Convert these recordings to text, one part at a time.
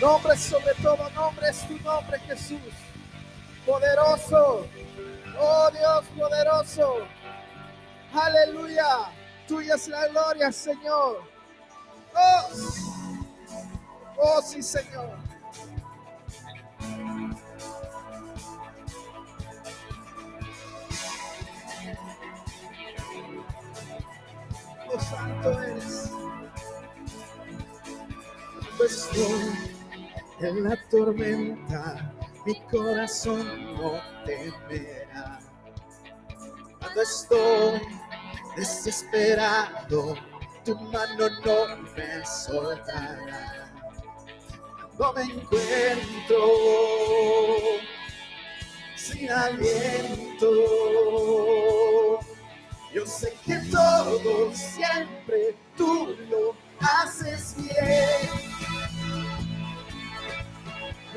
Nombre sobre todo nombre es tu nombre, Jesús. Poderoso. Oh Dios poderoso. Aleluya. Tuya es la gloria, Señor. Oh, oh sí, Señor. Oh, santo eres. Estoy en la tormenta, mi corazón no temerá. Cuando estoy desesperado, tu mano no me soltará. Cuando me encuentro sin aliento, yo sé que todo siempre tú lo haces bien.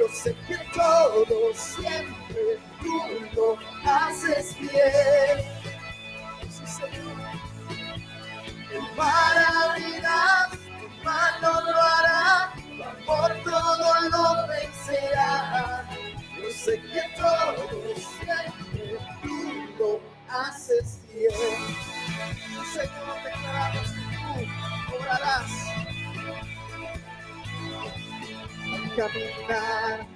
Yo sé que todo siempre tú lo haces bien. Sí, Señor. El maravillas, tu mano lo hará, tu todo lo vencerá. Yo sé que todo siempre tú lo haces bien. Señor, declaramos que tú obrarás caminar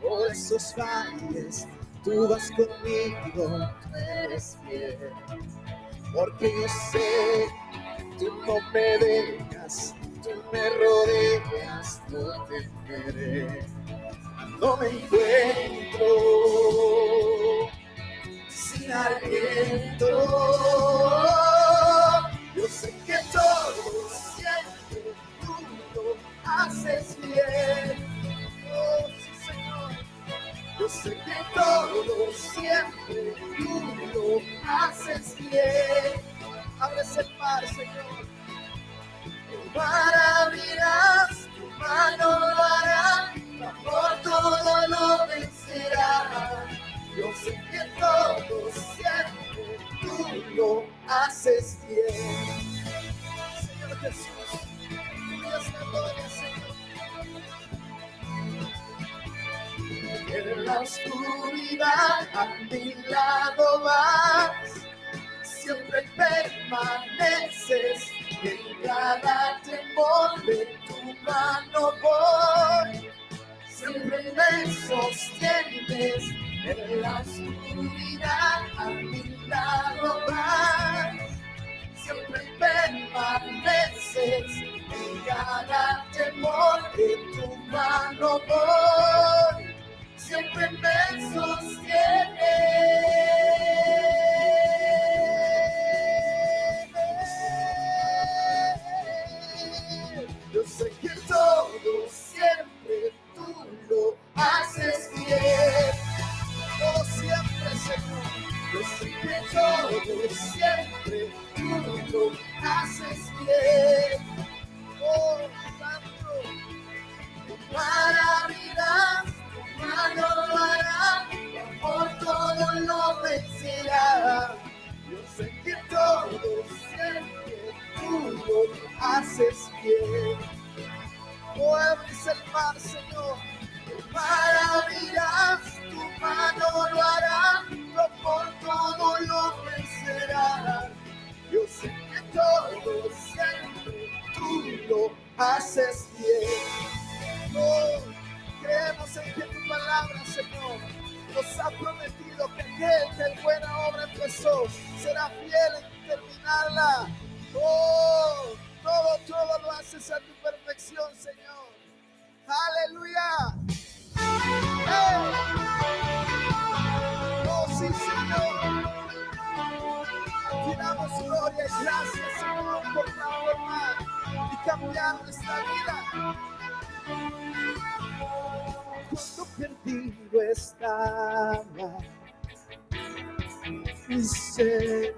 por esos valles, tú vas conmigo, tú eres fiel. Porque yo sé, tú no me dejas, tú me rodeas, no temeré. No me encuentro sin aliento. Tú lo haces bien. Abres el mar, Señor. El mar abrirás, tu mano lo hará, tu amor todo lo vencerá. Yo sé que todo siempre tú lo haces bien. Oscuridad a mi lado vas, siempre permaneces en cada temor de tu mano voy. Siempre me sostienes en la oscuridad a mi lado vas. Siempre permaneces en cada temor de tu mano voy siempre me sostiene. Haces bien. Oh, abres el mar, Señor. El mar abrirás, tu mano lo hará, por todo lo vencerá. Yo sé que todo siempre tú lo haces bien. Oh, creemos en que tu palabra, Señor, nos ha prometido que aquel que en buena obra empezó será fiel en terminarla. Oh, todo, todo lo haces a tu perfección, Señor. Aleluya. Oh, sí, Señor. Te damos gloria y gracias, Señor, por transformar y cambiar nuestra vida cuando perdido estaba. Dice,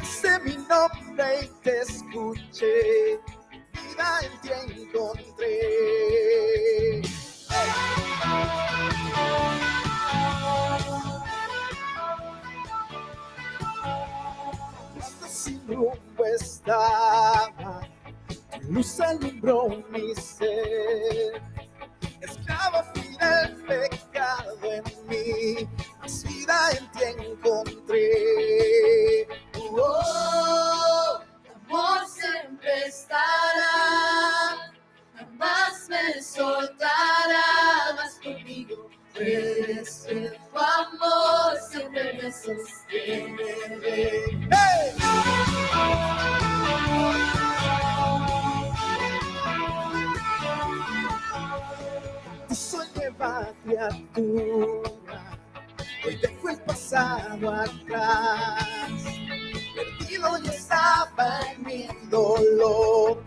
llamaste mi nombre y te escuché, vida en ti encontré. Cuando sin rumbo estaba, luz alumbró mi ser. Esclavo fui del pecado en mí, más vida en ti encontré. Oh, amor siempre estará, jamás me soltará, más conmigo ver. Tu amor siempre me sostiene. Soy nueva criatura, hoy dejo el pasado atrás. Perdido yo estaba en mi dolor,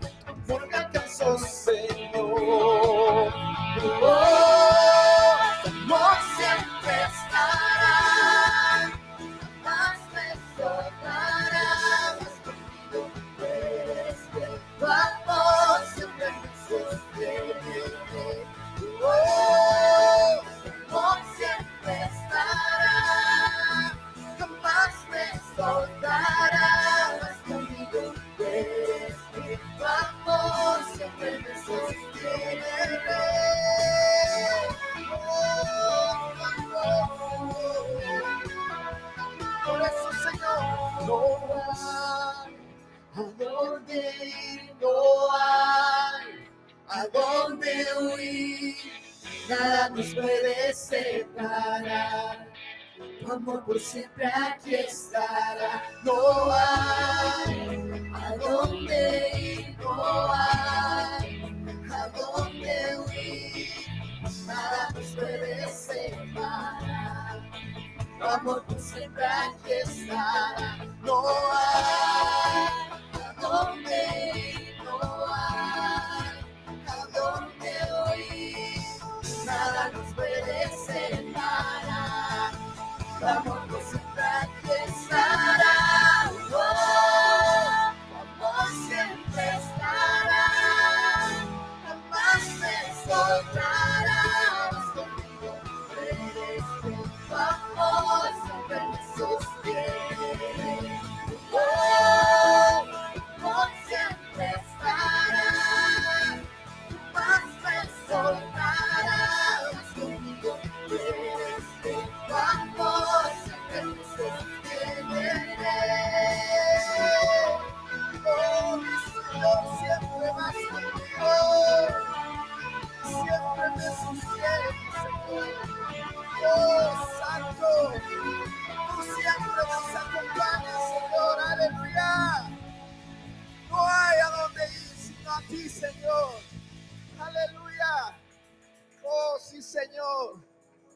me alcanzó, Señor. Oh, nos puede separar. Tu amor por siempre aquí estará. No hay A dónde ir, no hay. A dónde huir. Nada nos puede separar. Tu amor por siempre aquí estará. no hay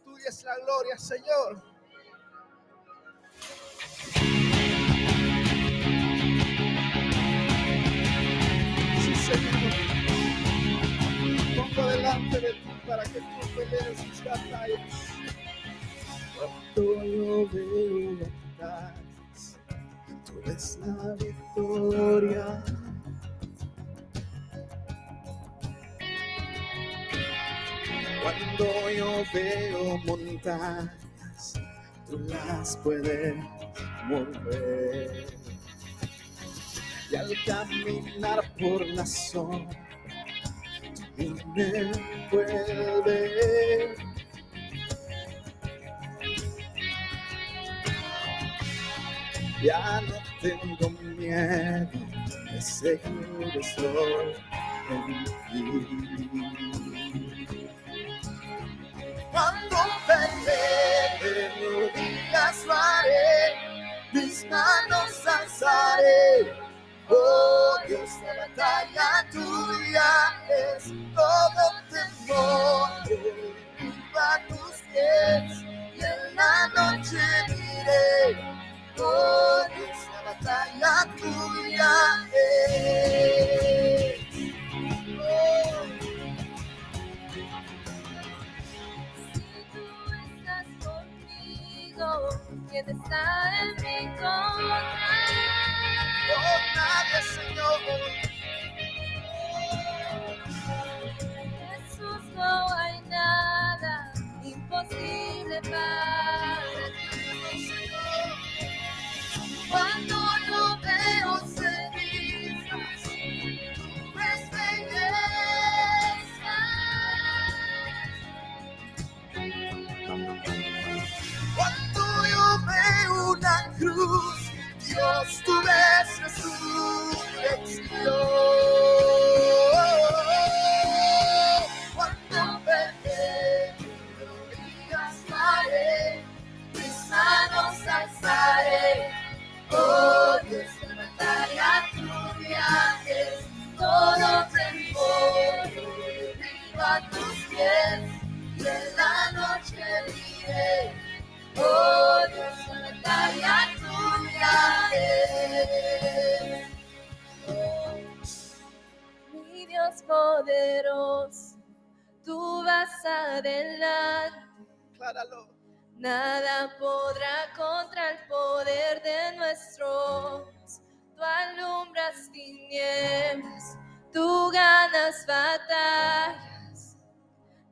Tuya es la gloria, Señor. Sí, Señor. Pongo delante de ti para que tú pelees mis batallas. Cuando yo veo tú ves la victoria. Cuando yo veo montañas, tú las puedes mover. Y al caminar por la zona, tú me envuelves. Ya no tengo miedo, de en ti. Cuando de rodillas lo haré, mis manos alzaré. Oh Dios, la batalla tuya es todo temor. A tus pies y en la noche diré. Oh Dios, la batalla tuya es. ¿Quién está en mi contra? Oh, nadie, Señor. Jesús, no hay nada imposible para poderoso, tú vas adelante. Nada podrá contra el poder de nuestro. Tú alumbras tinieblas, tú ganas batallas.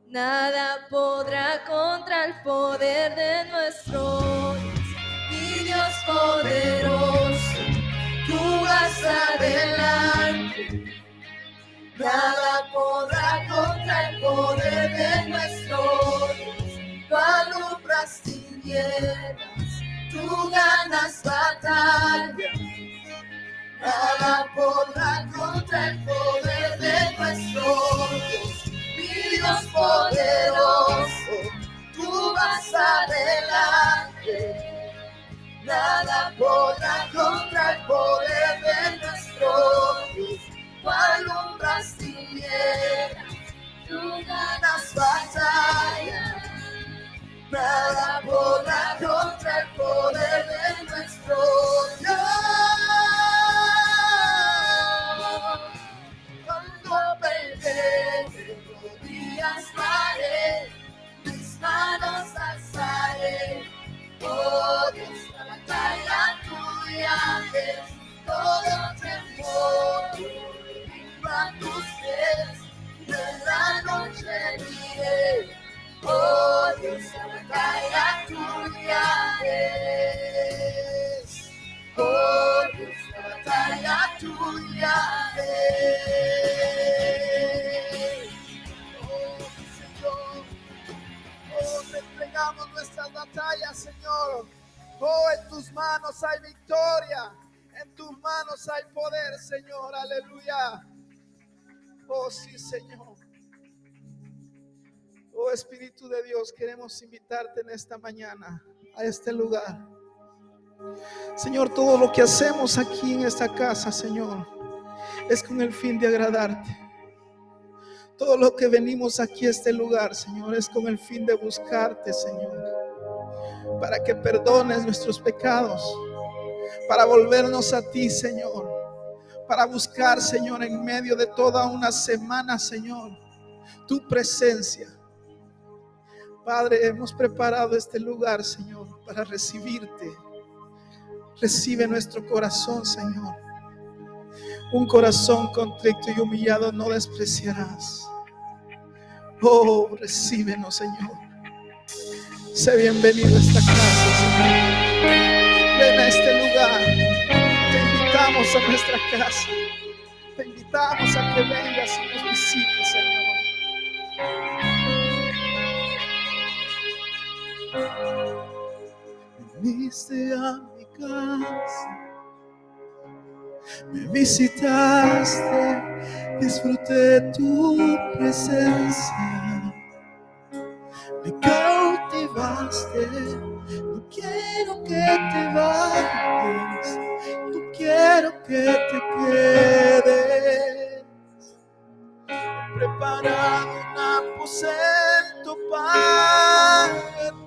Nada podrá contra el poder de nuestro. Mi Dios poderoso, tú vas adelante. Nada podrá contra el poder de nuestro Dios. Tú tinieblas, tú ganas batallas. Nada podrá contra el poder de nuestro Dios. Mi Dios poderoso, tú vas adelante. Nada podrá nuestras batallas, Señor. Oh, en tus manos hay victoria. En tus manos hay poder, Señor. Aleluya. Oh, sí, Señor. Oh Espíritu de Dios, queremos invitarte en esta mañana a este lugar. Señor, todo lo que hacemos aquí en esta casa, Señor, es con el fin de agradarte. Todo lo que venimos aquí a este lugar, Señor, es con el fin de buscarte, Señor. Para que perdones nuestros pecados. Para volvernos a ti, Señor. Para buscar, Señor, en medio de toda una semana, Señor, tu presencia. Padre, hemos preparado este lugar, Señor, para recibirte. Recibe nuestro corazón, Señor. Un corazón contrito y humillado no despreciarás. Oh, recíbenos, Señor. Sé bienvenido a esta casa, Señor. Ven a este lugar. Te invitamos a nuestra casa. Te invitamos a que vengas y nos visites, Señor. Viniste a mi casa, me visitaste, disfruté tu presencia, me cautivaste, no quiero que te vayas, no quiero que te quedes, he preparado un aposento para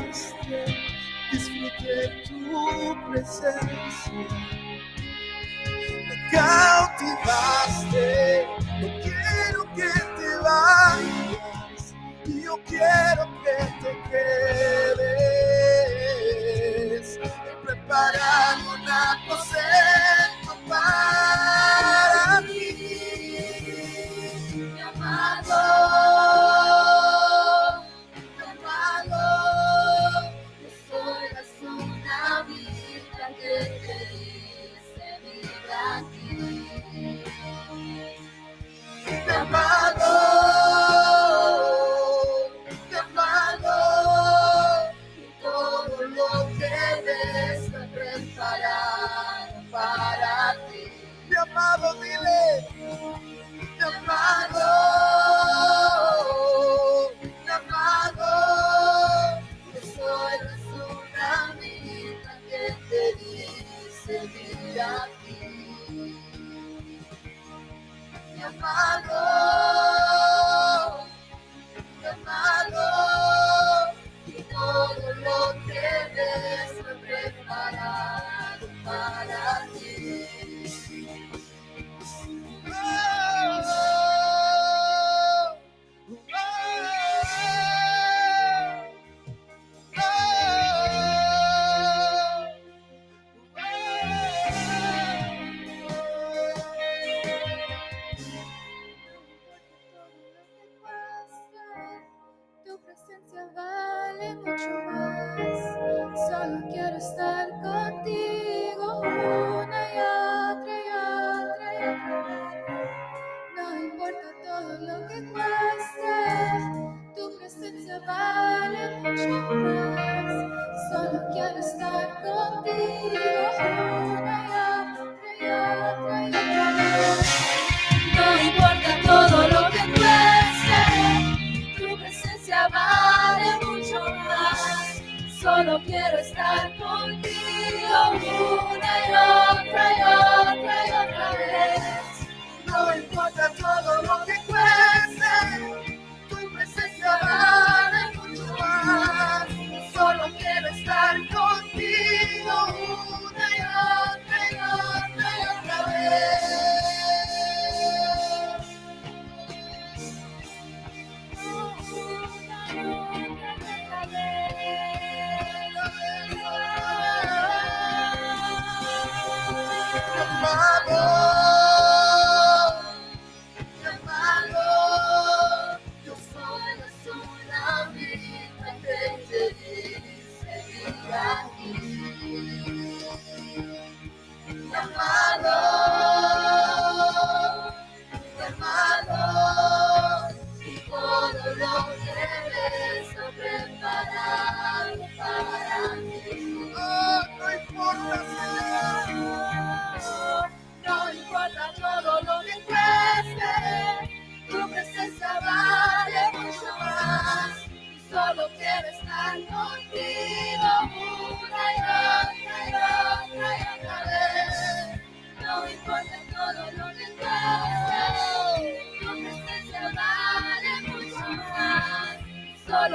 visitaste, disfruté tu presencia, me cautivaste, no quiero que te vayas, yo quiero que te quedes, he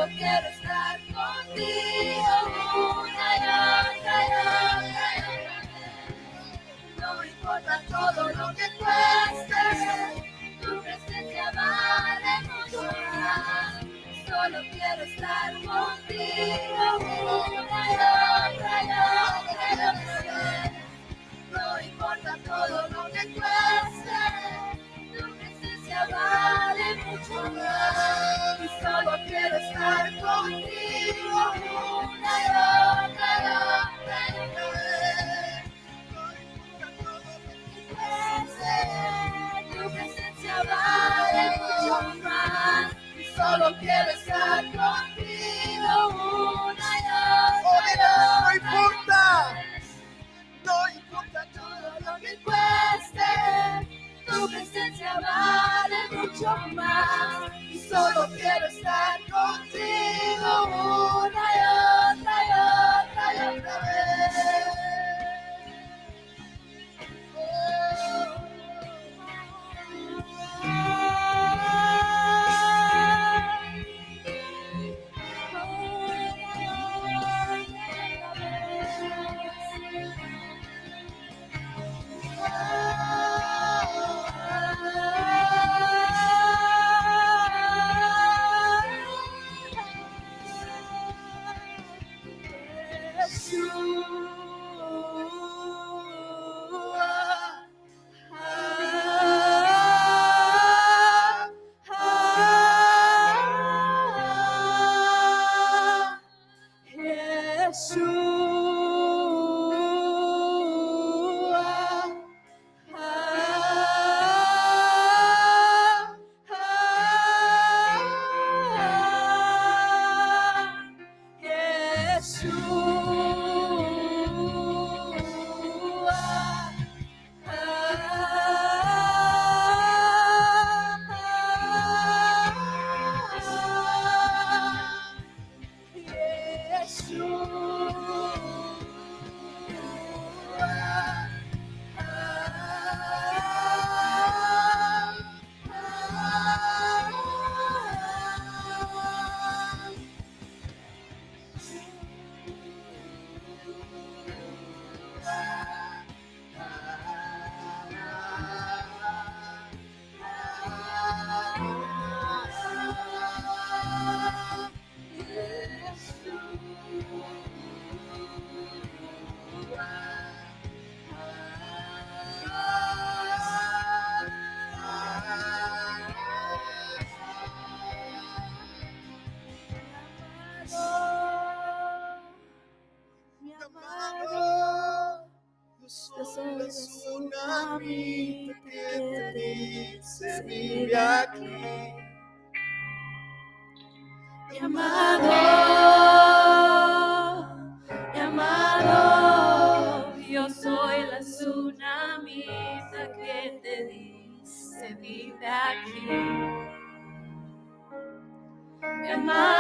quiero estar contigo una y otra y otra y otra vez. No importa todo lo que cueste, tu presencia vale mucho más. Solo quiero estar contigo una y otra y otra y otra vez. No importa todo lo que cueste, tu presencia vale mucho más. solo quieres Mi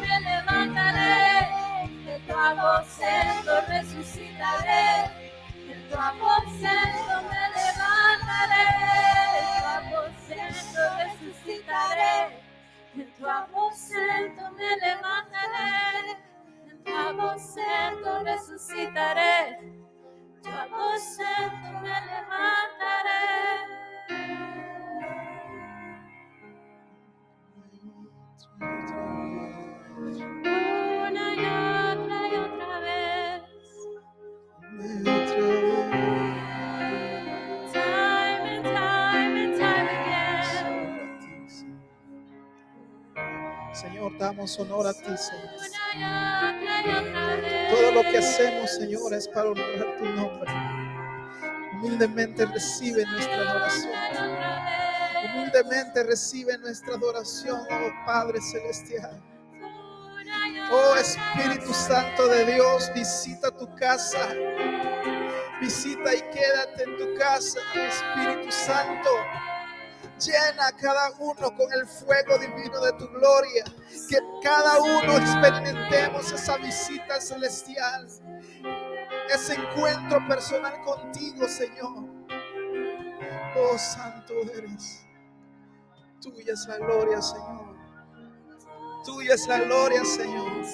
me levantaré, de tu aposento resucitaré, de tu aposento me levantaré, de tu aposento resucitaré, de tu aposento me levantaré, de tu aposento resucitaré, de tu aposento me levantaré. Damos honor a ti, Señor. Todo lo que hacemos, Señor, es para honrar tu nombre. Humildemente recibe nuestra adoración. Humildemente recibe nuestra adoración, oh Padre Celestial. Oh Espíritu Santo de Dios, visita tu casa. Visita y quédate en tu casa, Espíritu Santo. Llena a cada uno con el fuego divino de tu gloria. Que cada uno experimentemos esa visita celestial. Ese encuentro personal contigo, Señor. Oh Santo eres. Tuya es la gloria, Señor. Tuya es la gloria, Señor.